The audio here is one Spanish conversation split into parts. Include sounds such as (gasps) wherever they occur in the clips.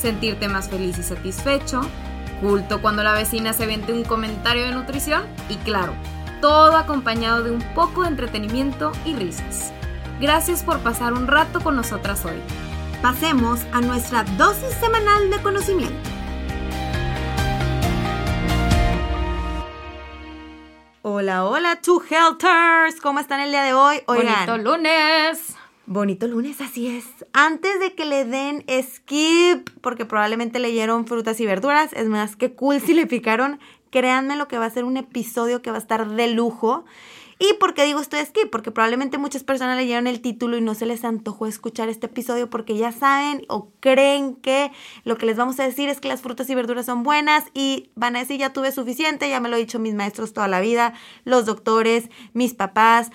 sentirte más feliz y satisfecho, culto cuando la vecina se vende un comentario de nutrición y claro, todo acompañado de un poco de entretenimiento y risas. Gracias por pasar un rato con nosotras hoy. Pasemos a nuestra dosis semanal de conocimiento. Hola, hola, two helters. ¿Cómo están el día de hoy? Oigan. Bonito lunes. Bonito lunes, así es. Antes de que le den skip, porque probablemente leyeron frutas y verduras, es más que cool si le picaron, créanme lo que va a ser un episodio que va a estar de lujo. ¿Y por qué digo esto de skip? Porque probablemente muchas personas leyeron el título y no se les antojó escuchar este episodio porque ya saben o creen que lo que les vamos a decir es que las frutas y verduras son buenas y van a decir ya tuve suficiente, ya me lo han dicho mis maestros toda la vida, los doctores, mis papás,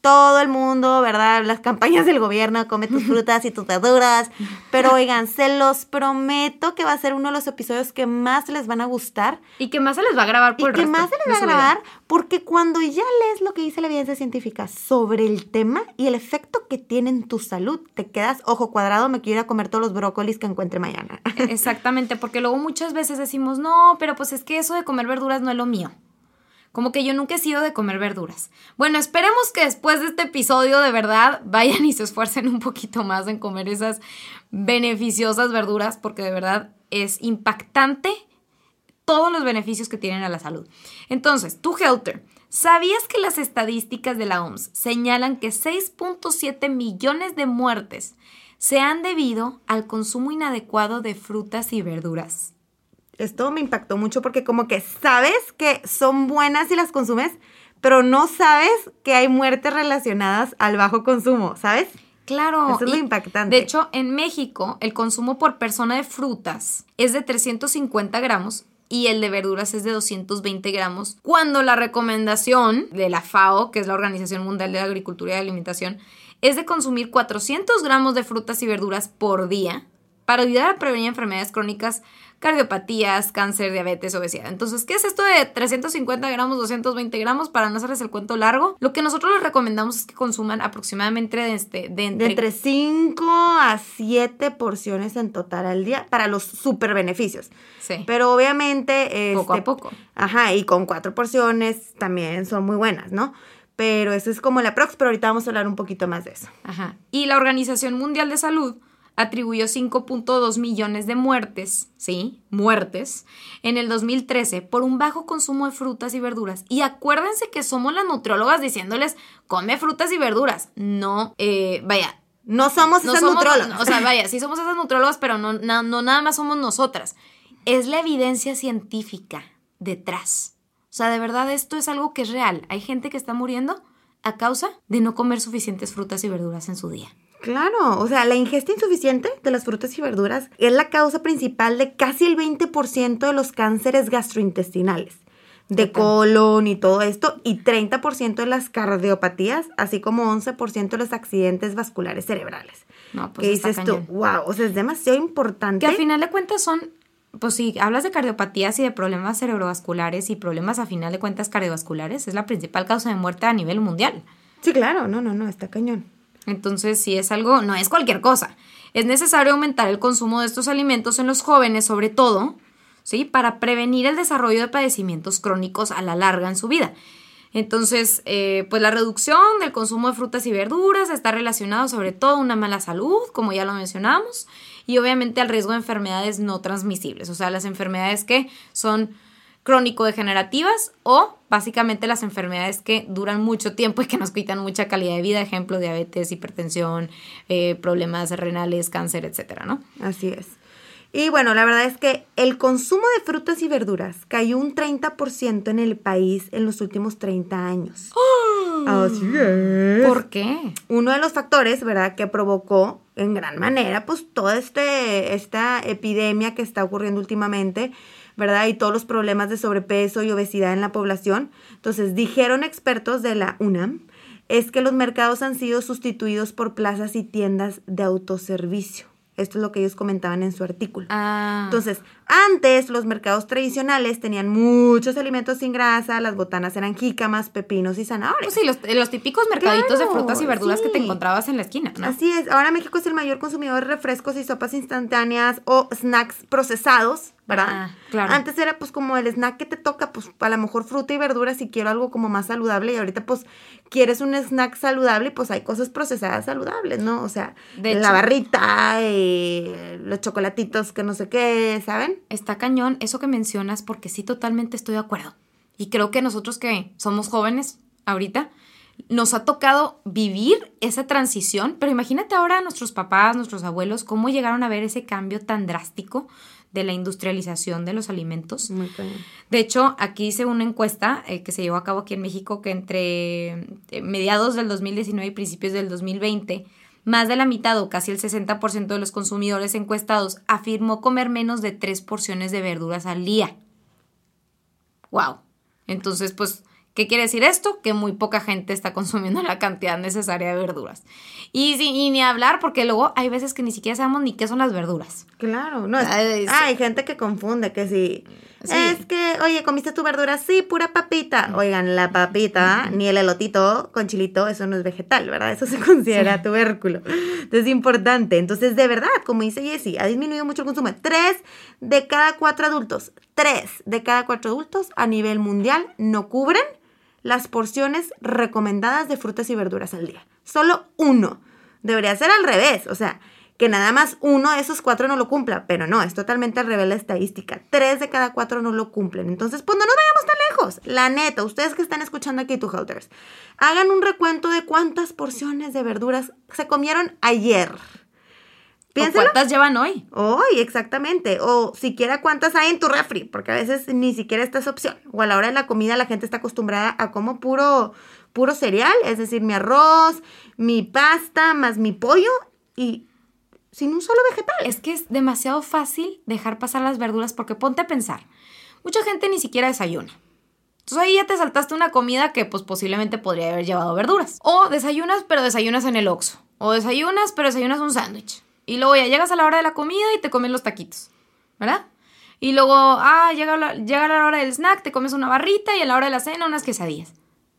todo el mundo, ¿verdad? Las campañas del gobierno, come tus frutas y tus verduras. Pero oigan, se los prometo que va a ser uno de los episodios que más les van a gustar. Y que más se les va a grabar por y que más se les va a grabar porque cuando ya lees lo que dice la evidencia científica sobre el tema y el efecto que tiene en tu salud, te quedas ojo cuadrado, me quiero ir a comer todos los brócolis que encuentre mañana. Exactamente, porque luego muchas veces decimos, no, pero pues es que eso de comer verduras no es lo mío. Como que yo nunca he sido de comer verduras. Bueno, esperemos que después de este episodio de verdad (laughs) vayan y se esfuercen un poquito más en comer esas beneficiosas verduras porque de verdad es impactante todos los beneficios que tienen a la salud. Entonces, tú, Helter, ¿sabías que las estadísticas de la OMS señalan que 6.7 millones de muertes se han debido al consumo inadecuado de frutas y verduras? Esto me impactó mucho porque como que sabes que son buenas si las consumes, pero no sabes que hay muertes relacionadas al bajo consumo, ¿sabes? Claro. Eso es lo impactante. De hecho, en México, el consumo por persona de frutas es de 350 gramos y el de verduras es de 220 gramos, cuando la recomendación de la FAO, que es la Organización Mundial de Agricultura y Alimentación, es de consumir 400 gramos de frutas y verduras por día para ayudar a prevenir enfermedades crónicas cardiopatías, cáncer, diabetes, obesidad. Entonces, ¿qué es esto de 350 gramos, 220 gramos? Para no hacerles el cuento largo, lo que nosotros les recomendamos es que consuman aproximadamente de, este, de, entre... de entre 5 a 7 porciones en total al día para los super beneficios. Sí. Pero obviamente... Poco a este, poco. Ajá, y con cuatro porciones también son muy buenas, ¿no? Pero eso es como la prox, pero ahorita vamos a hablar un poquito más de eso. Ajá. Y la Organización Mundial de Salud atribuyó 5.2 millones de muertes, ¿sí? Muertes, en el 2013 por un bajo consumo de frutas y verduras. Y acuérdense que somos las nutriólogas diciéndoles, come frutas y verduras. No, eh, vaya. No somos esas nutriólogas. O sea, vaya, sí somos esas nutriólogas, pero no, no, no nada más somos nosotras. Es la evidencia científica detrás. O sea, de verdad esto es algo que es real. Hay gente que está muriendo a causa de no comer suficientes frutas y verduras en su día. Claro, o sea, la ingesta insuficiente de las frutas y verduras es la causa principal de casi el 20% de los cánceres gastrointestinales, de colon y todo esto, y 30% de las cardiopatías, así como 11% de los accidentes vasculares cerebrales. No, pues ¿Qué dices tú? Wow, o sea, es demasiado importante. Que al final de cuentas son, pues si hablas de cardiopatías y de problemas cerebrovasculares y problemas a final de cuentas cardiovasculares, es la principal causa de muerte a nivel mundial. Sí, claro, no, no, no, está cañón. Entonces, si es algo, no es cualquier cosa. Es necesario aumentar el consumo de estos alimentos en los jóvenes, sobre todo, ¿sí? Para prevenir el desarrollo de padecimientos crónicos a la larga en su vida. Entonces, eh, pues la reducción del consumo de frutas y verduras está relacionado sobre todo a una mala salud, como ya lo mencionamos, y obviamente al riesgo de enfermedades no transmisibles, o sea, las enfermedades que son crónico-degenerativas o básicamente las enfermedades que duran mucho tiempo y que nos quitan mucha calidad de vida, ejemplo, diabetes, hipertensión, eh, problemas renales, cáncer, etcétera, ¿no? Así es. Y bueno, la verdad es que el consumo de frutas y verduras cayó un 30% en el país en los últimos 30 años. ¡Oh! Así es. ¿Por qué? Uno de los factores, ¿verdad?, que provocó en gran manera, pues toda este, esta epidemia que está ocurriendo últimamente, ¿verdad? Y todos los problemas de sobrepeso y obesidad en la población. Entonces, dijeron expertos de la UNAM, es que los mercados han sido sustituidos por plazas y tiendas de autoservicio. Esto es lo que ellos comentaban en su artículo. Ah. Entonces, antes los mercados tradicionales tenían muchos alimentos sin grasa, las botanas eran jícamas, pepinos y zanahorias. Pues sí, los, los típicos mercaditos de frutas y verduras que te encontrabas en la esquina, ¿no? Así es, ahora México es el mayor consumidor de refrescos y sopas instantáneas o snacks procesados, ¿verdad? Ah, claro. Antes era pues como el snack que te toca, pues a lo mejor fruta y verdura si quiero algo como más saludable y ahorita pues quieres un snack saludable y pues hay cosas procesadas saludables, ¿no? O sea, De la hecho- barrita, eh, los chocolatitos que no sé qué, ¿saben? Está cañón eso que mencionas porque sí totalmente estoy de acuerdo. Y creo que nosotros que somos jóvenes ahorita, nos ha tocado vivir esa transición, pero imagínate ahora a nuestros papás, nuestros abuelos, cómo llegaron a ver ese cambio tan drástico de la industrialización de los alimentos. Muy. De hecho, aquí hice una encuesta eh, que se llevó a cabo aquí en México que entre eh, mediados del 2019 y principios del 2020, más de la mitad o casi el 60% de los consumidores encuestados afirmó comer menos de tres porciones de verduras al día. ¡Wow! Entonces, pues, ¿qué quiere decir esto? Que muy poca gente está consumiendo (laughs) la cantidad necesaria de verduras. Y, y ni hablar, porque luego hay veces que ni siquiera sabemos ni qué son las verduras. Claro, no, es- hay gente que confunde, que si Sí. es que, oye, comiste tu verdura, sí, pura papita. Oigan, la papita, ni el elotito con chilito, eso no es vegetal, ¿verdad? Eso se (laughs) considera tubérculo. Entonces es importante. Entonces, de verdad, como dice Jessie, ha disminuido mucho el consumo. Tres de cada cuatro adultos, tres de cada cuatro adultos a nivel mundial no cubren las porciones recomendadas de frutas y verduras al día. Solo uno. Debería ser al revés, o sea, que nada más uno de esos cuatro no lo cumpla, pero no, es totalmente al revés la estadística. Tres de cada cuatro no lo cumplen. Entonces, pues no vayamos tan lejos. La neta, ustedes que están escuchando aquí, tu Helters, hagan un recuento de cuántas porciones de verduras se comieron ayer. ¿O Piénsalo. ¿Cuántas llevan hoy? Hoy, exactamente. O siquiera cuántas hay en tu refri, porque a veces ni siquiera esta es opción. O a la hora de la comida la gente está acostumbrada a como puro, puro cereal, es decir, mi arroz, mi pasta, más mi pollo y sin un solo vegetal. Es que es demasiado fácil dejar pasar las verduras porque ponte a pensar. Mucha gente ni siquiera desayuna. Entonces ahí ya te saltaste una comida que pues posiblemente podría haber llevado verduras. O desayunas pero desayunas en el Oxxo. O desayunas pero desayunas un sándwich. Y luego ya llegas a la hora de la comida y te comes los taquitos. ¿Verdad? Y luego, ah, llega la, llega la hora del snack, te comes una barrita y a la hora de la cena unas quesadillas.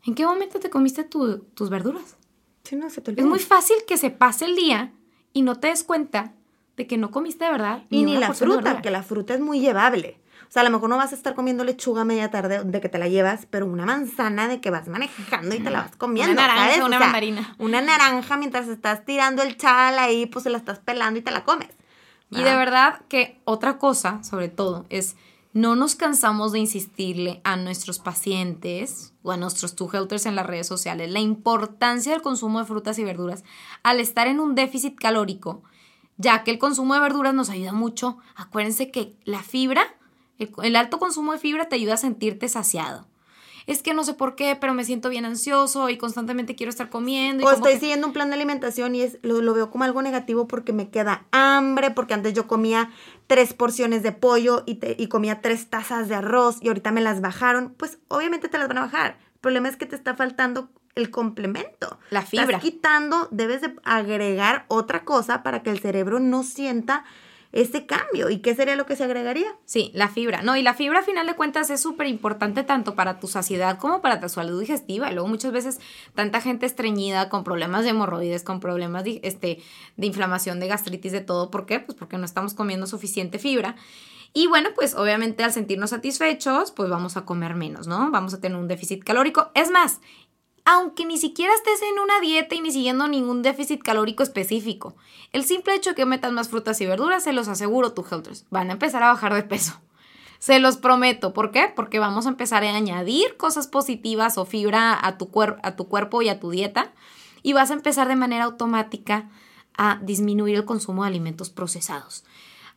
¿En qué momento te comiste tu- tus verduras? Sí, no, se te Es muy fácil que se pase el día y no te des cuenta de que no comiste de verdad. Y ni una la fruta, que la fruta es muy llevable. O sea, a lo mejor no vas a estar comiendo lechuga media tarde de que te la llevas, pero una manzana de que vas manejando y te la vas comiendo. Una naranja, ¿sabes? O una sea, mandarina. Una naranja mientras estás tirando el chal ahí, pues se la estás pelando y te la comes. Y de verdad que otra cosa, sobre todo, es no nos cansamos de insistirle a nuestros pacientes o a nuestros two helters en las redes sociales la importancia del consumo de frutas y verduras al estar en un déficit calórico, ya que el consumo de verduras nos ayuda mucho. Acuérdense que la fibra, el, el alto consumo de fibra te ayuda a sentirte saciado. Es que no sé por qué, pero me siento bien ansioso y constantemente quiero estar comiendo. y O estoy que- siguiendo un plan de alimentación y es, lo, lo veo como algo negativo porque me queda hambre, porque antes yo comía tres porciones de pollo y, te- y comía tres tazas de arroz y ahorita me las bajaron. Pues obviamente te las van a bajar. El problema es que te está faltando el complemento. La fibra. Estás quitando, debes de agregar otra cosa para que el cerebro no sienta ese cambio. ¿Y qué sería lo que se agregaría? Sí, la fibra. No, y la fibra a final de cuentas es súper importante tanto para tu saciedad como para tu salud digestiva. Y luego muchas veces tanta gente estreñida con problemas de hemorroides, con problemas de, este, de inflamación, de gastritis, de todo. ¿Por qué? Pues porque no estamos comiendo suficiente fibra. Y bueno, pues obviamente al sentirnos satisfechos, pues vamos a comer menos, ¿no? Vamos a tener un déficit calórico. Es más, aunque ni siquiera estés en una dieta y ni siguiendo ningún déficit calórico específico. El simple hecho de que metas más frutas y verduras, se los aseguro, tu Helters, van a empezar a bajar de peso. (laughs) Se los prometo. ¿Por qué? Porque vamos a empezar a añadir cosas positivas o fibra a tu, cuer- a tu cuerpo y a tu dieta. Y vas a empezar de manera automática a disminuir el consumo de alimentos procesados.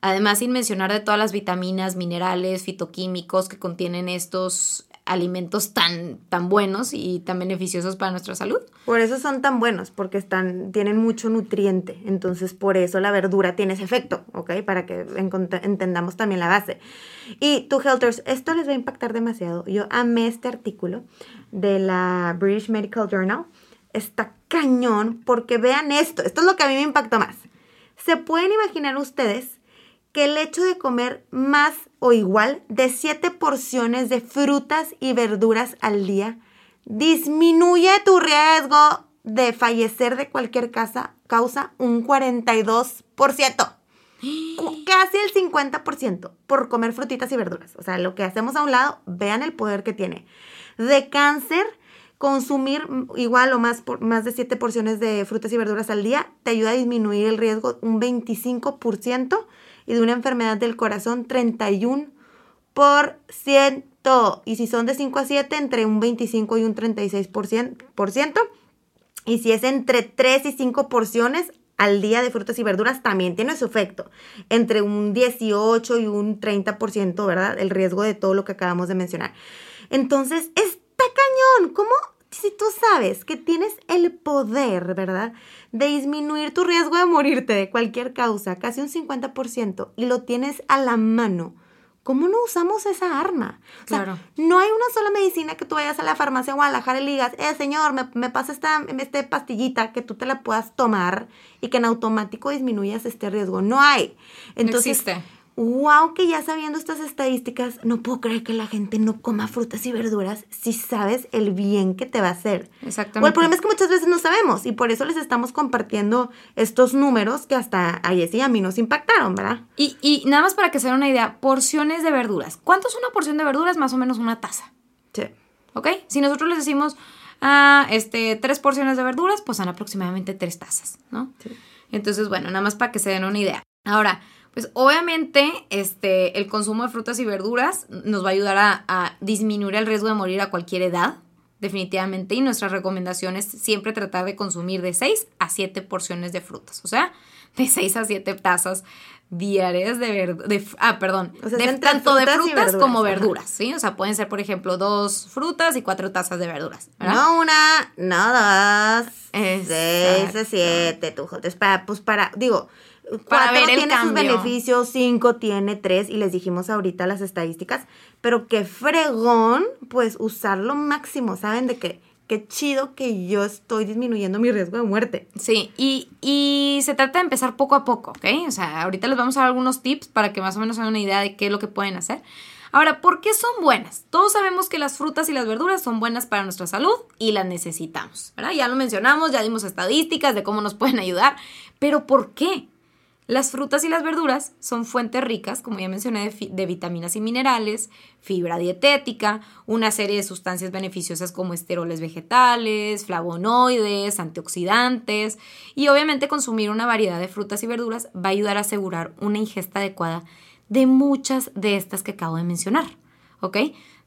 Además, sin mencionar de todas las vitaminas, minerales, fitoquímicos que contienen estos alimentos tan, tan buenos y tan beneficiosos para nuestra salud. Por eso son tan buenos, porque están, tienen mucho nutriente. Entonces, por eso la verdura tiene ese efecto, ¿ok? Para que entendamos también la base. Y tú, Helters, esto les va a impactar demasiado. Yo amé este artículo de la British Medical Journal. Está cañón, porque vean esto. Esto es lo que a mí me impactó más. ¿Se pueden imaginar ustedes que el hecho de comer más o igual de 7 porciones de frutas y verduras al día disminuye tu riesgo de fallecer de cualquier casa, causa un 42%. (gasps) Casi el 50% por comer frutitas y verduras. O sea, lo que hacemos a un lado, vean el poder que tiene. De cáncer, consumir igual o más, más de 7 porciones de frutas y verduras al día te ayuda a disminuir el riesgo un 25% y de una enfermedad del corazón 31%. Y si son de 5 a 7, entre un 25 y un 36%. Y si es entre 3 y 5 porciones al día de frutas y verduras, también tiene su efecto. Entre un 18 y un 30%, ¿verdad? El riesgo de todo lo que acabamos de mencionar. Entonces, está cañón. ¿Cómo? Si tú sabes que tienes el poder, ¿verdad? de disminuir tu riesgo de morirte de cualquier causa, casi un 50%, y lo tienes a la mano. ¿Cómo no usamos esa arma? claro. no hay una sola medicina que tú vayas a la farmacia Guadalajara y le digas, eh, señor, me, me pasa esta, esta pastillita que tú te la puedas tomar y que en automático disminuyas este riesgo. No hay. Entonces, no existe wow, que ya sabiendo estas estadísticas, no puedo creer que la gente no coma frutas y verduras si sabes el bien que te va a hacer. Exactamente. O el problema es que muchas veces no sabemos y por eso les estamos compartiendo estos números que hasta a Jessy y a mí nos impactaron, ¿verdad? Y, y nada más para que se den una idea, porciones de verduras. ¿Cuánto es una porción de verduras? Más o menos una taza. Sí. ¿Ok? Si nosotros les decimos, ah, este, tres porciones de verduras, pues son aproximadamente tres tazas, ¿no? Sí. Entonces, bueno, nada más para que se den una idea. Ahora, pues obviamente este, el consumo de frutas y verduras nos va a ayudar a, disminuir el riesgo de morir a cualquier edad, definitivamente, y nuestra recomendación es siempre tratar de consumir de 6 a 7 porciones de frutas, o sea, de 6 a 7 tazas diarias de verduras, ah, perdón, de, tanto de frutas como verduras, ¿sí? O sea, pueden ser, por ejemplo, dos frutas y cuatro tazas de verduras. No una, no dos, seis a siete, tú, para, pues para, digo, para ver tiene sus beneficios, cinco tiene tres, y les dijimos ahorita las estadísticas, pero qué fregón, pues usarlo máximo, ¿saben? De que qué chido que yo estoy disminuyendo mi riesgo de muerte. Sí, y, y, se trata de empezar poco a poco, ¿ok? O sea, ahorita les vamos a dar algunos tips para que más o menos hagan una idea de qué es lo que pueden hacer. Ahora, ¿por qué son buenas? Todos sabemos que las frutas y las verduras son buenas para nuestra salud y las necesitamos, ¿verdad? Ya lo mencionamos, ya dimos estadísticas de cómo nos pueden ayudar, pero ¿por qué? Las frutas y las verduras son fuentes ricas, como ya mencioné, de, vitaminas y minerales, fibra dietética, una serie de sustancias beneficiosas como esteroles vegetales, flavonoides, antioxidantes y obviamente consumir una variedad de frutas y verduras va a ayudar a asegurar una ingesta adecuada de muchas de estas que acabo de mencionar. ¿Ok?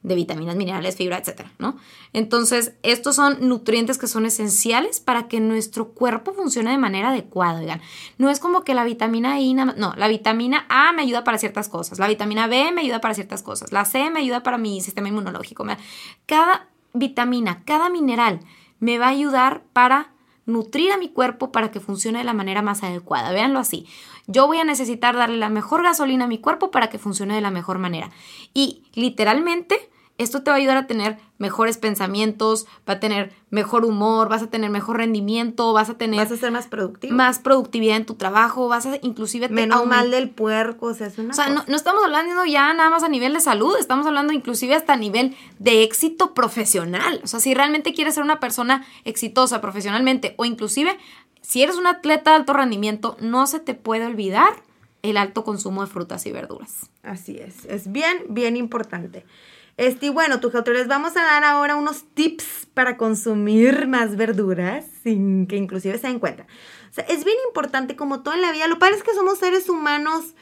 De vitaminas, minerales, fibra, etcétera, ¿no? Entonces, estos son nutrientes que son esenciales para que nuestro cuerpo funcione de manera adecuada, oigan. No es como que la vitamina I, no, la vitamina A me ayuda para ciertas cosas, la vitamina B me ayuda para ciertas cosas, la C me ayuda para mi sistema inmunológico. Cada vitamina, cada mineral me va a ayudar para nutrir a mi cuerpo para que funcione de la manera más adecuada. Véanlo así. Yo voy a necesitar darle la mejor gasolina a mi cuerpo para que funcione de la mejor manera. Y literalmente esto te va a ayudar a tener mejores pensamientos, va a tener mejor humor, vas a tener mejor rendimiento, vas a tener... Vas a ser más productivo. Más productividad en tu trabajo, vas a inclusive... Menos mal del puerco, o sea, es una O sea, no, no, estamos hablando ya nada más a nivel de salud, estamos hablando inclusive hasta a nivel de éxito profesional. O sea, si realmente quieres ser una persona exitosa profesionalmente o inclusive si eres un atleta de alto rendimiento, no se te puede olvidar el alto consumo de frutas y verduras. Así es, es bien, bien importante. Este, y bueno, tu les vamos a dar ahora unos tips para consumir más verduras sin que inclusive se den cuenta. O sea, es bien importante como todo en la vida. Lo padre es que somos seres humanos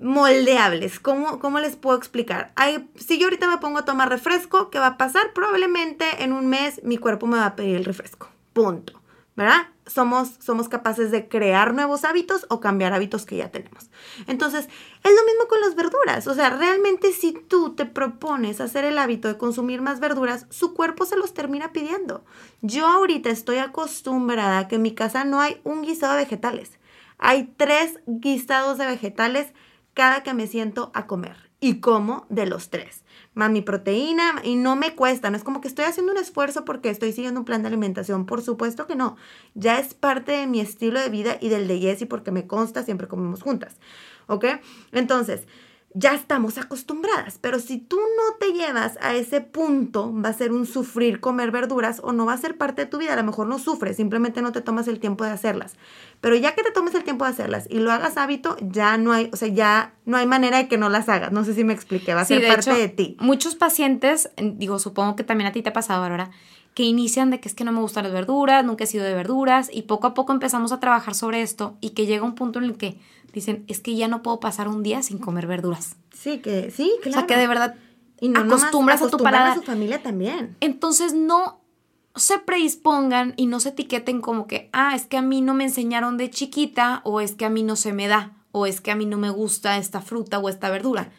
moldeables. ¿Cómo, cómo les puedo explicar? si yo ahorita me pongo a tomar refresco, ¿qué va a pasar? Probablemente en un mes mi cuerpo me va a pedir el refresco. Punto. ¿Verdad? Somos, somos capaces de crear nuevos hábitos o cambiar hábitos que ya tenemos. Entonces, es lo mismo con las verduras. O sea, realmente si tú te propones hacer el hábito de consumir más verduras, su cuerpo se los termina pidiendo. Yo ahorita estoy acostumbrada a que en mi casa no hay un guisado de vegetales. Hay tres guisados de vegetales cada que me siento a comer. Y como de los tres más mi proteína y no me cuesta, no es como que estoy haciendo un esfuerzo porque estoy siguiendo un plan de alimentación, por supuesto que no, ya es parte de mi estilo de vida y del de Jessie porque me consta, siempre comemos juntas, ¿ok? Entonces, ya estamos acostumbradas, pero si tú no te llevas a ese punto, va a ser un sufrir comer verduras o no va a ser parte de tu vida, a lo mejor no sufres, simplemente no te tomas el tiempo de hacerlas. Pero ya que te tomes el tiempo de hacerlas y lo hagas hábito, ya no hay, o sea, ya no hay manera de que no las hagas. No sé si me expliqué, va a ser parte de ti. Muchos pacientes, digo, supongo que también a ti te ha pasado, Bárbara, que inician de que es que no me gustan las verduras, nunca he sido de verduras y poco a poco empezamos a trabajar sobre esto y que llega un punto en el que dicen, es que ya no puedo pasar un día sin comer verduras. Sí, que sí, claro. O sea, que de verdad y no acostumbras a tu paladar. a su familia también. Entonces no se predispongan y no se etiqueten como que, ah, es que a mí no me enseñaron de chiquita o es que a mí no se me da o es que a mí no me gusta esta fruta o esta verdura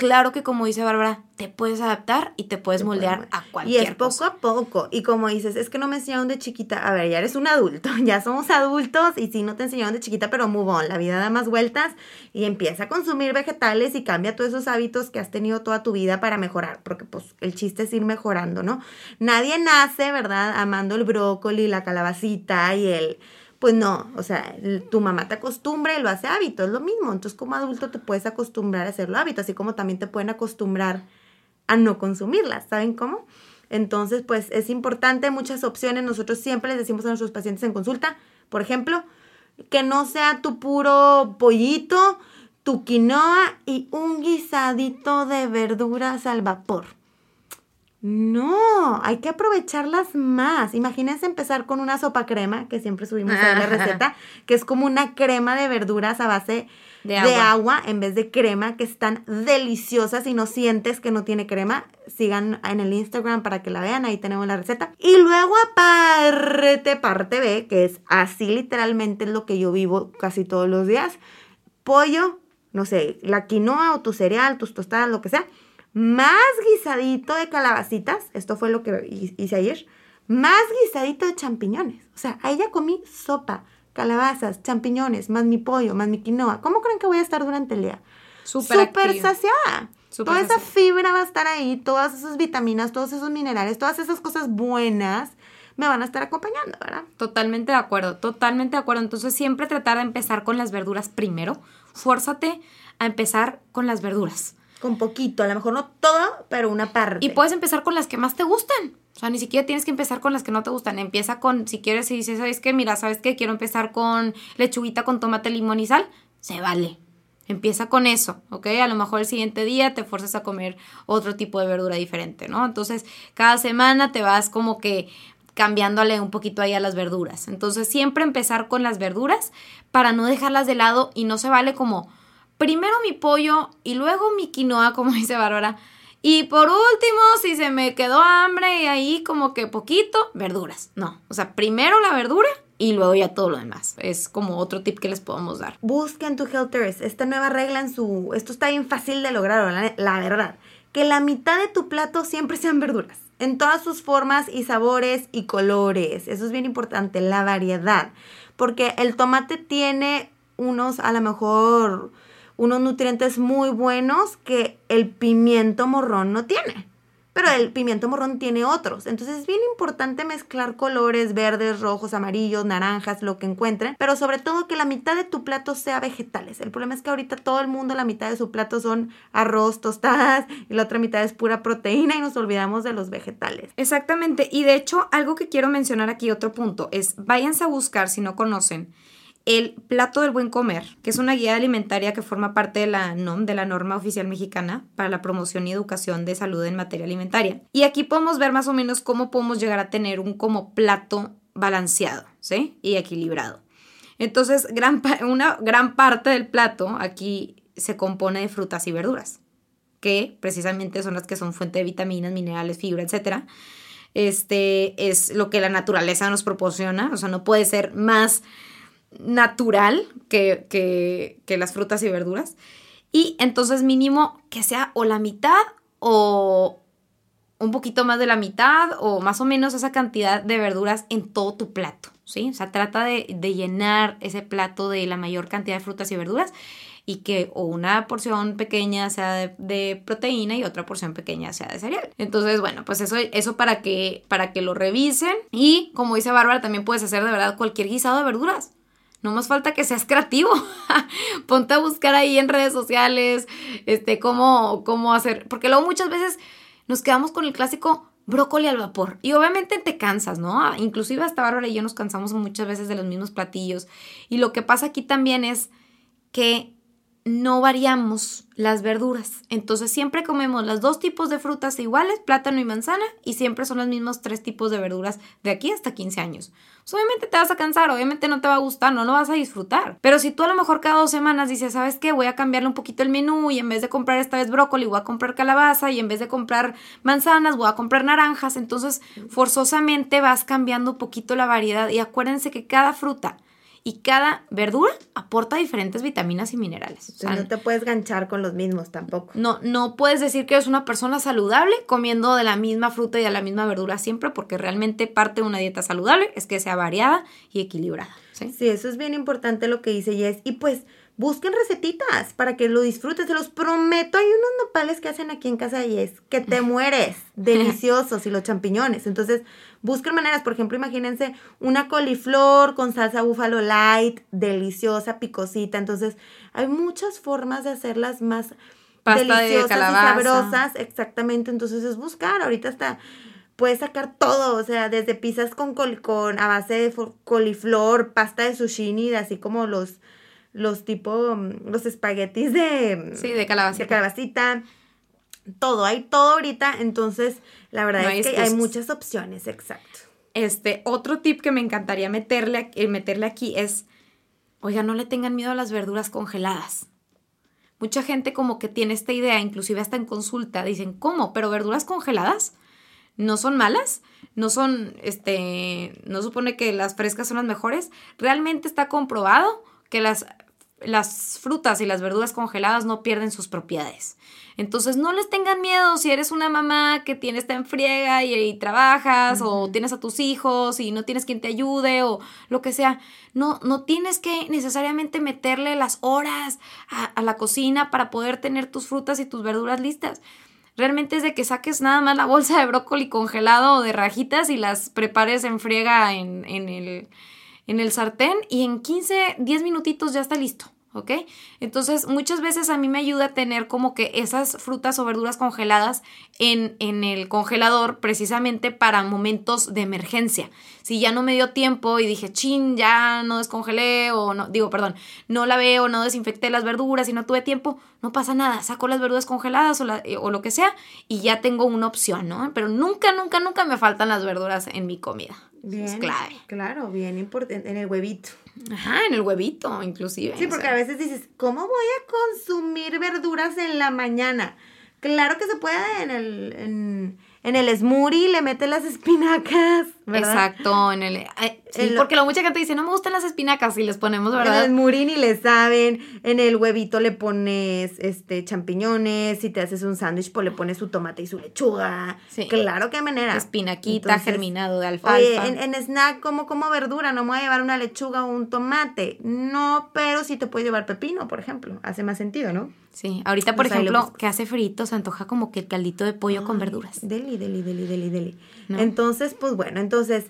claro que como dice Bárbara, te puedes adaptar y te puedes moldear a cualquier Y es poco a poco. Y como dices, es que no me enseñaron de chiquita. A ver, ya eres un adulto, (laughs) ya somos adultos y sí no te enseñaron de chiquita, pero move on. La vida da más vueltas y empieza a consumir vegetales y cambia todos esos hábitos que has tenido toda tu vida para mejorar. Porque pues el chiste es ir mejorando, ¿no? Nadie nace, ¿verdad? Amando el brócoli, la calabacita y el pues no, o sea, tu mamá te acostumbra y lo hace hábito, es lo mismo. Entonces, como adulto te puedes acostumbrar a hacerlo hábito, así como también te pueden acostumbrar a no consumirlas, ¿saben cómo? Entonces, pues es importante, muchas opciones. Nosotros siempre les decimos a nuestros pacientes en consulta, por ejemplo, que no sea tu puro pollito, tu quinoa y un guisadito de verduras al vapor. No, hay que aprovecharlas más. Imagínense empezar con una sopa crema, que siempre subimos en la (laughs) receta, que es como una crema de verduras a base de agua. en vez de crema, que están deliciosas y no sientes que no tiene crema. Sigan en el Instagram para que la vean, ahí tenemos la receta. Y luego aparte, parte B, que es así literalmente es lo que yo vivo casi todos los días. Pollo, no sé, la quinoa o tu cereal, tus tostadas, lo que sea más guisadito de calabacitas, esto fue lo que hice ayer, más guisadito de champiñones. O sea, ahí ya comí sopa, calabazas, champiñones, más mi pollo, más mi quinoa. ¿Cómo creen que voy a estar durante el día? Súper saciada. Toda esa fibra va a estar ahí, todas esas vitaminas, todos esos minerales, todas esas cosas buenas me van a estar acompañando, ¿verdad? Totalmente de acuerdo, totalmente de acuerdo. Entonces siempre tratar de empezar con las verduras primero. Fuérzate a empezar con las verduras con poquito, a lo mejor no todo, pero una parte. Y puedes empezar con las que más te gustan. O sea, ni siquiera tienes que empezar con las que no te gustan. Empieza con, si quieres, y dices, ¿sabes qué? Mira, ¿sabes qué? Quiero empezar con lechuguita con tomate, limón y sal. Se vale. Empieza con eso, ¿ok? A lo mejor el siguiente día te fuerzas a comer otro tipo de verdura diferente, ¿no? Entonces, cada semana te vas como que cambiándole un poquito ahí a las verduras. Entonces, siempre empezar con las verduras para no dejarlas de lado y no se vale como primero mi pollo y luego mi quinoa, (laughs) como dice Bárbara. Y por último, si se me quedó hambre y ahí como que poquito, verduras. No, o sea, primero la verdura y luego ya todo lo demás. Es como otro tip que les podemos dar. Busquen tu Healthers, esta nueva regla en su... Esto está bien fácil de lograr, la, la verdad. Que la mitad de tu plato siempre sean verduras. En todas sus formas y sabores y colores. Eso es bien importante, la variedad. Porque el tomate tiene unos a lo mejor unos nutrientes muy buenos que el pimiento morrón no tiene. Pero el pimiento morrón tiene otros. Entonces es bien importante mezclar colores verdes, rojos, amarillos, naranjas, lo que encuentren. Pero sobre todo que la mitad de tu plato sea vegetales. El problema es que ahorita todo el mundo, la mitad de su plato son arroz, tostadas y la otra mitad es pura proteína y nos olvidamos de los vegetales. Exactamente. Y de hecho, algo que quiero mencionar aquí, otro punto, es váyanse a buscar si no conocen el plato del buen comer, que es una guía alimentaria que forma parte de la norma oficial mexicana para la promoción y educación de salud en materia alimentaria. Y aquí podemos ver más o menos cómo podemos llegar a tener un como plato balanceado, ¿sí? Y equilibrado. Entonces, una gran parte del plato aquí se compone de frutas y verduras, que precisamente son las que son fuente de vitaminas, minerales, fibra, etc. Este es lo que la naturaleza nos proporciona. O sea, no puede ser más natural que, que, las frutas y verduras. Y entonces mínimo que sea o la mitad o un poquito más de la mitad o más o menos esa cantidad de verduras en todo tu plato, ¿sí? O sea, trata de, llenar ese plato de la mayor cantidad de frutas y verduras y que o una porción pequeña sea de, proteína y otra porción pequeña sea de cereal. Entonces, bueno, pues eso, eso para, que, para que lo revisen y como dice Bárbara, también puedes hacer de verdad cualquier guisado de verduras. No más falta que seas creativo. (laughs) Ponte a buscar ahí en redes sociales, este, cómo, cómo hacer, porque luego muchas veces nos quedamos con el clásico brócoli al vapor. Y obviamente te cansas, ¿no? Inclusive hasta Bárbara y yo nos cansamos muchas veces de los mismos platillos. Y lo que pasa aquí también es que no variamos las verduras. Entonces siempre comemos los dos tipos de frutas iguales, plátano y manzana, y siempre son los mismos tres tipos de verduras de aquí hasta 15 años. Pues, obviamente te vas a cansar, obviamente no te va a gustar, no lo vas a disfrutar. Pero si tú a lo mejor cada dos semanas dices, ¿sabes qué? Voy a cambiarle un poquito el menú y en vez de comprar esta vez brócoli, voy a comprar calabaza y en vez de comprar manzanas, voy a comprar naranjas. Entonces forzosamente vas cambiando un poquito la variedad y acuérdense que cada fruta y cada verdura aporta diferentes vitaminas y minerales. O sea, no te puedes ganchar con los mismos tampoco. No, no puedes decir que eres una persona saludable comiendo de la misma fruta y de la misma verdura siempre, porque realmente parte de una dieta saludable es que sea variada y equilibrada. Sí, sí eso es bien importante lo que dice Jess. Y pues busquen recetitas para que lo disfrutes. Se los prometo, hay unos nopales que hacen aquí en casa de Jess que te (laughs) mueres. Deliciosos y los champiñones. Entonces, busquen maneras. Por ejemplo, imagínense una coliflor con salsa búfalo light, deliciosa, picosita. Entonces, hay muchas formas de hacerlas más deliciosas y sabrosas. Exactamente. Entonces, es buscar. Ahorita está puedes sacar todo, o sea, desde pizzas con, con a base de coliflor, pasta de sushi, así como los los tipo, mm, los espaguetis de... Sí, de calabacita. De calabacita. Todo, hay todo ahorita, entonces la verdad es que hay muchas opciones, exacto. Este, otro tip que me encantaría meterle, eh, meterle aquí es, oiga, no le tengan miedo a las verduras congeladas. Mucha gente como que tiene esta idea, inclusive hasta en consulta, dicen, ¿cómo? ¿Pero verduras congeladas? ¿No son malas? ¿No son, este, no supone que las frescas son las mejores? Realmente está comprobado que las, las frutas y las verduras congeladas no pierden sus propiedades. Entonces no les tengan miedo si eres una mamá que tiene esta enfriega y, trabajas o tienes a tus hijos y no tienes quien te ayude o lo que sea. No, no tienes que necesariamente meterle las horas a, a la cocina para poder tener tus frutas y tus verduras listas. Realmente es de que saques nada más la bolsa de brócoli congelado o de rajitas y las prepares en friega en, en el en el sartén y en 15, 10 minutitos ya está listo. ¿Ok? Entonces, muchas veces a mí me ayuda a tener como que esas frutas o verduras congeladas en, en, el congelador precisamente para momentos de emergencia. Si ya no me dio tiempo y dije, chin, ya no descongelé o no, digo, perdón, no lavé o no desinfecté las verduras y no tuve tiempo, no pasa nada, saco las verduras congeladas o, eh, o lo que sea y ya tengo una opción, ¿no? Pero nunca, nunca, nunca me faltan las verduras en mi comida. Bien, es clave. Claro, bien importante. En el huevito. Ajá, en el huevito, inclusive. Sí, porque a veces dices, ¿cómo voy a consumir verduras en la mañana? Claro que se puede en el, en, en el smoothie le mete las espinacas, ¿verdad? Exacto, en el... sí, porque la mucha gente dice, no me gustan las espinacas y les ponemos, ¿verdad? En el smoothie ni le saben, en el huevito le pones este champiñones, si te haces un sándwich, pues le pones su tomate y su lechuga. Sí. Claro que manera. Espinaquita, germinado de alfalfa. Oye, en, en, snack, como como verdura, no me voy a llevar una lechuga o un tomate. No, pero sí te puedes llevar pepino, por ejemplo. Hace más sentido, ¿no? Sí, ahorita, por ejemplo, que hace frito, se antoja como que el caldito de pollo con verduras. Deli, deli, deli, deli, deli. Entonces, pues bueno, entonces,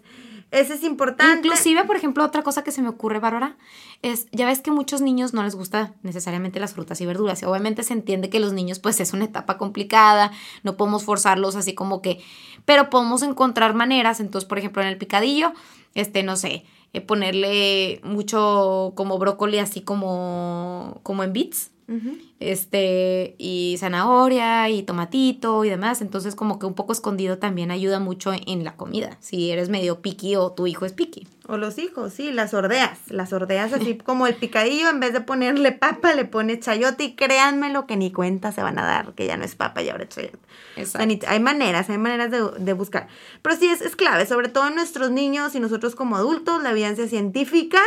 ese es importante. Inclusive, por ejemplo, otra cosa que se me ocurre, Bárbara, es, ya ves que muchos niños no les gusta necesariamente las frutas y verduras. Y obviamente se entiende que los niños, pues, es una etapa complicada, no podemos forzarlos así como que, pero podemos encontrar maneras. Entonces, por ejemplo, en el picadillo, este, no sé, eh, ponerle mucho como brócoli así como, como en bits este, y zanahoria y tomatito y demás. Entonces, como que un poco escondido también ayuda mucho en la comida. Si eres medio piqui o tu hijo es piqui. O los hijos, sí, las ordeas. Las ordeas así (laughs) como el picadillo, en vez de ponerle papa, le pone chayote y créanme lo que ni cuenta se van a dar, que ya no es papa y ahora es chayote. Exacto. hay maneras, hay maneras de, de buscar. Pero sí es, es, clave, sobre todo en nuestros niños y nosotros como adultos, la evidencia científica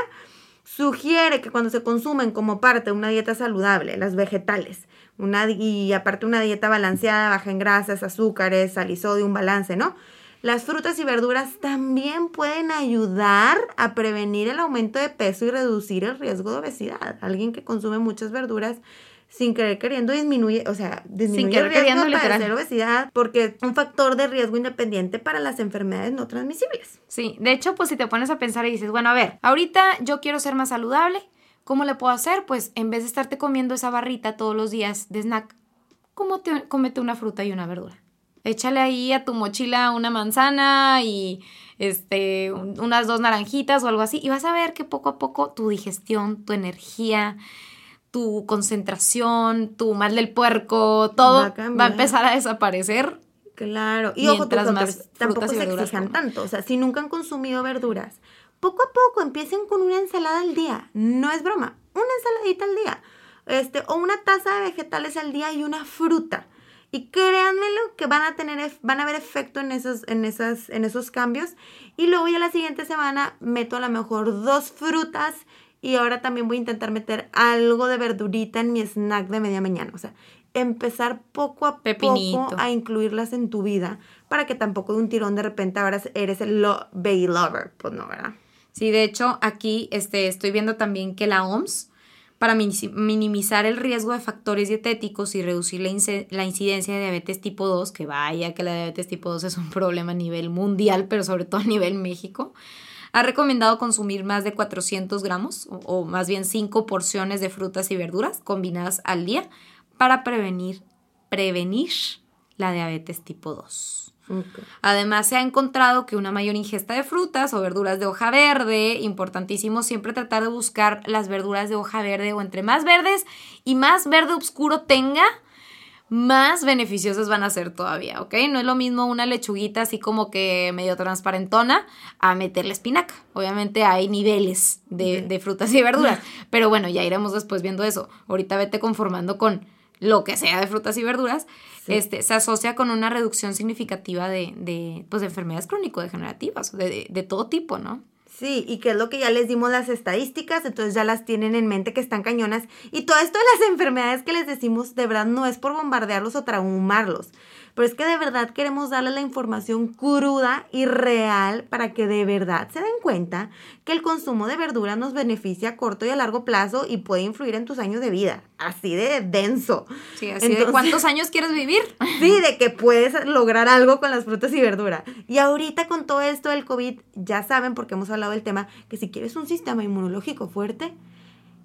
sugiere que cuando se consumen como parte de una dieta saludable, las vegetales, una, y aparte una dieta balanceada, baja en grasas, azúcares, sal y sodio, un balance, ¿no? Las frutas y verduras también pueden ayudar a prevenir el aumento de peso y reducir el riesgo de obesidad. Alguien que consume muchas verduras sin querer queriendo disminuye, o sea, disminuye el riesgo de padecer obesidad porque es un factor de riesgo independiente para las enfermedades no transmisibles. Sí, de hecho, pues si te pones a pensar y dices, bueno, a ver, ahorita yo quiero ser más saludable, ¿cómo le puedo hacer? Pues en vez de estarte comiendo esa barrita todos los días de snack, ¿cómo te, cómete una fruta y una verdura? échale ahí a tu mochila una manzana y este, unas dos naranjitas o algo así, y vas a ver que poco a poco tu digestión, tu energía, tu concentración, tu mal del puerco, todo va a, empezar a desaparecer. Claro, y ojo, más tampoco se exijan tanto, o sea, si nunca han consumido verduras, poco a poco empiecen con una ensalada al día, no es broma, una ensaladita al día, este, o una taza de vegetales al día y una fruta. Y créanmelo que van a tener, van a haber efecto en esos, en, esas, en esos cambios. Y luego ya la siguiente semana meto a lo mejor dos frutas y ahora también voy a intentar meter algo de verdurita en mi snack de media mañana. O sea, empezar poco a poco a incluirlas en tu vida para que tampoco de un tirón de repente ahora eres el lo baby lover. Pues no, ¿verdad? Sí, de hecho, aquí este, estoy viendo también que la OMS para minimizar el riesgo de factores dietéticos y reducir la, incidencia de diabetes tipo 2, que vaya que la diabetes tipo 2 es un problema a nivel mundial, pero sobre todo a nivel México, ha recomendado consumir más de 400 gramos o, más bien 5 porciones de frutas y verduras combinadas al día para prevenir, prevenir la diabetes tipo 2. Además, se ha encontrado que una mayor ingesta de frutas o verduras de hoja verde, importantísimo siempre tratar de buscar las verduras de hoja verde o entre más verdes y más verde oscuro tenga, más beneficiosas van a ser todavía, ¿ok? No es lo mismo una lechuguita así como que medio transparentona a meterle espinaca. Obviamente hay niveles de, de frutas y verduras, (laughs) pero bueno, ya iremos después viendo eso. Ahorita vete conformando con lo que sea de frutas y verduras, este, se asocia con una reducción significativa de, de, pues, de enfermedades crónico-degenerativas, de, de, todo tipo, ¿no? Sí, y que es lo que ya les dimos las estadísticas, entonces ya las tienen en mente que están cañonas. Y todo esto de las (laughs) enfermedades que les decimos, de verdad, no es por bombardearlos o traumarlos, pero es que de verdad queremos darles la información cruda y real para que de verdad se den cuenta que el consumo de verduras nos beneficia a corto y a largo plazo y puede influir en tus años de vida. Así de denso. Sí, así de cuántos años quieres vivir. (laughs) Sí, de que puedes lograr algo con las frutas y verduras. Y ahorita con todo esto del COVID, ya saben, porque hemos hablado del tema, que si quieres un sistema inmunológico fuerte,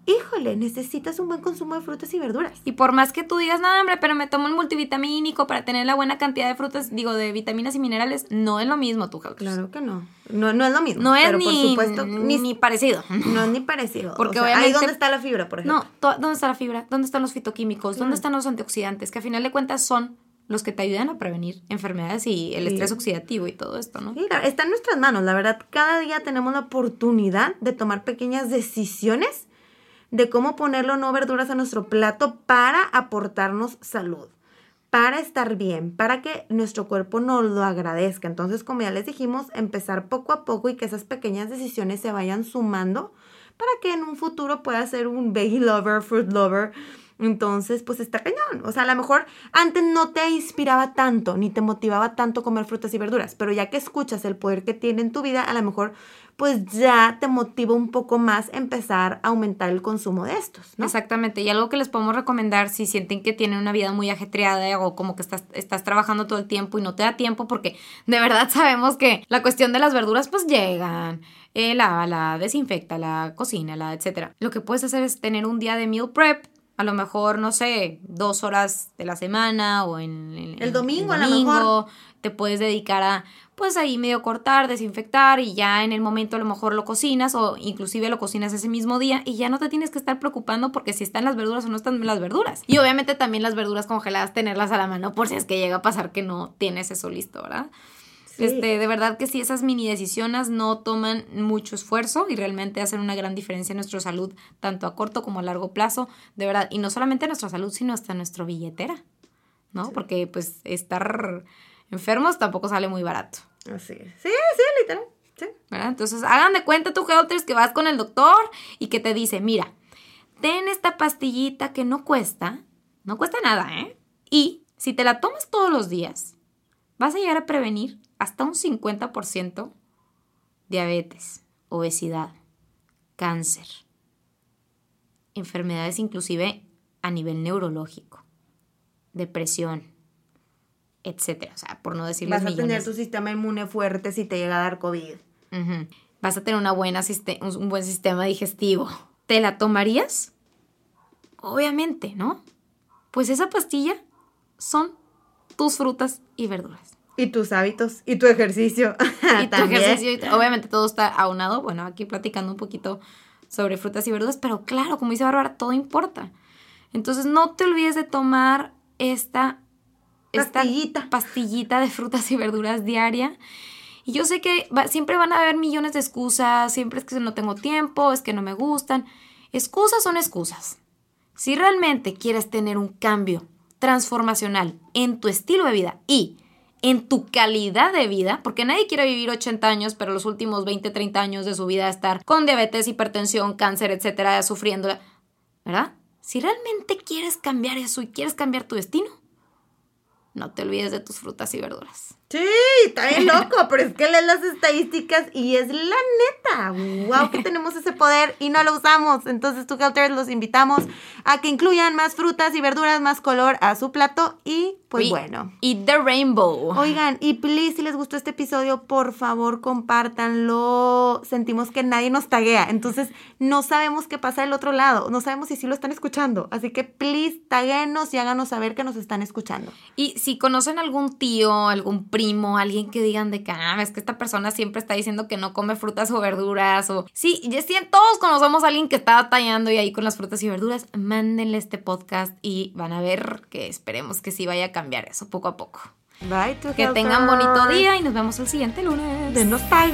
híjole, necesitas un buen consumo de frutas y verduras. Y por más que tú digas, no, hombre, pero me tomo un multivitamínico para tener la buena cantidad de frutas, digo, de vitaminas y minerales, no es lo mismo, tú, Claro que no. No, no es lo mismo. No es ni, por supuesto, ni, parecido. No es ni parecido. Porque obviamente, ahí dónde está la fibra, por ejemplo. No, ¿dónde está la fibra? ¿Dónde están los fitoquímicos? ¿Dónde están los antioxidantes? Que a final de cuentas son los que te ayudan a prevenir enfermedades y el estrés oxidativo y todo esto, ¿no? Sí, está en nuestras manos, la verdad. Cada día tenemos la oportunidad de tomar pequeñas decisiones de cómo ponerlo no verduras a nuestro plato para aportarnos salud, para estar bien, para que nuestro cuerpo nos lo agradezca. Entonces, como ya les dijimos, empezar poco a poco y que esas pequeñas decisiones se vayan sumando para que en un futuro pueda ser un veggie lover, fruit lover. Entonces, pues está cañón. O sea, a lo mejor antes no te inspiraba tanto, ni te motivaba tanto comer frutas y verduras, pero ya que escuchas el poder que tiene en tu vida, a lo mejor pues ya te motiva un poco más empezar a aumentar el consumo de estos, ¿no? Exactamente, y algo que les podemos recomendar si sienten que tienen una vida muy ajetreada o como que estás, estás trabajando todo el tiempo y no te da tiempo, porque de verdad (laughs) sabemos que la cuestión de las verduras pues llegan, eh, la, la desinfecta, la cocina, la etcétera. Lo que puedes hacer es tener un día de meal prep a lo mejor, no sé, dos horas de la semana o en, el domingo, a lo mejor. Te puedes dedicar a, pues ahí medio cortar, desinfectar y ya en el momento a lo mejor lo cocinas o inclusive lo cocinas ese mismo día y ya no te tienes que estar preocupando porque si están las verduras o no están las verduras. Y obviamente también las verduras congeladas tenerlas a la mano por si es que llega a pasar que no tienes eso listo, ¿verdad? Este, de verdad que sí, esas mini decisiones no toman mucho esfuerzo y realmente hacen una gran diferencia en nuestra salud, tanto a corto como a largo plazo, de verdad. Y no solamente a nuestra salud, sino hasta nuestra billetera, ¿no? Porque pues estar enfermos tampoco sale muy barato. Así es. Sí, sí, literal. Sí. ¿verdad? Entonces, hagan de cuenta tú, Helters, que vas con el doctor y que te dice, mira, ten esta pastillita que no cuesta, no cuesta nada, ¿eh? Y si te la tomas todos los días, vas a llegar a prevenir hasta un 50% diabetes, obesidad, cáncer, enfermedades inclusive a nivel neurológico, depresión, etcétera. O sea, por no decirles Vas a tener tu sistema inmune fuerte si te llega a dar COVID. Vas a tener una buena un buen sistema digestivo. ¿Te la tomarías? Obviamente, ¿no? Pues esa pastilla son tus frutas y verduras. Y tus hábitos y tu ejercicio. (laughs) Y tu ejercicio, y obviamente todo está aunado. Bueno, aquí platicando un poquito sobre frutas y verduras, pero claro, como dice Bárbara, todo importa. Entonces no te olvides de tomar esta, esta Pastillita. pastillita de frutas y verduras diaria. Y yo sé que va- siempre van a haber millones de excusas, siempre es que no tengo tiempo, es que no me gustan. Excusas son excusas. Si realmente quieres tener un cambio transformacional en tu estilo de vida y en tu calidad de vida, porque nadie quiere vivir 80 años, pero los últimos 20, 30 años de su vida estar con diabetes, hipertensión, cáncer, etcétera, sufriendo, ¿verdad? Si realmente quieres cambiar eso y quieres cambiar tu destino, no te olvides de tus frutas y verduras. Sí, está bien loco, (laughs) pero es que lees las estadísticas y es la neta. Wow, que tenemos ese poder y no lo usamos. Entonces, tú, Helters, los invitamos a que incluyan más frutas y verduras, más color a su plato y, pues bueno. Y The Rainbow. Oigan, y please, si les gustó este episodio, por favor, compártanlo. Sentimos que nadie nos taguea, entonces no sabemos qué pasa del otro lado. No sabemos si sí lo están escuchando. Así que, please, taguenos y háganos saber que nos están escuchando. Y si conocen algún tío, algún primo, alguien que digan de que, ah, es que esta persona siempre está diciendo que no come frutas o verduras, o sí, ya sí, todos conocemos a alguien que está batallando y ahí con las frutas y verduras, mándenle este podcast y van a ver que esperemos que sí vaya a cambiar eso poco a poco. Bye, to Que tengan bonito día y nos vemos el siguiente lunes. Denos tag.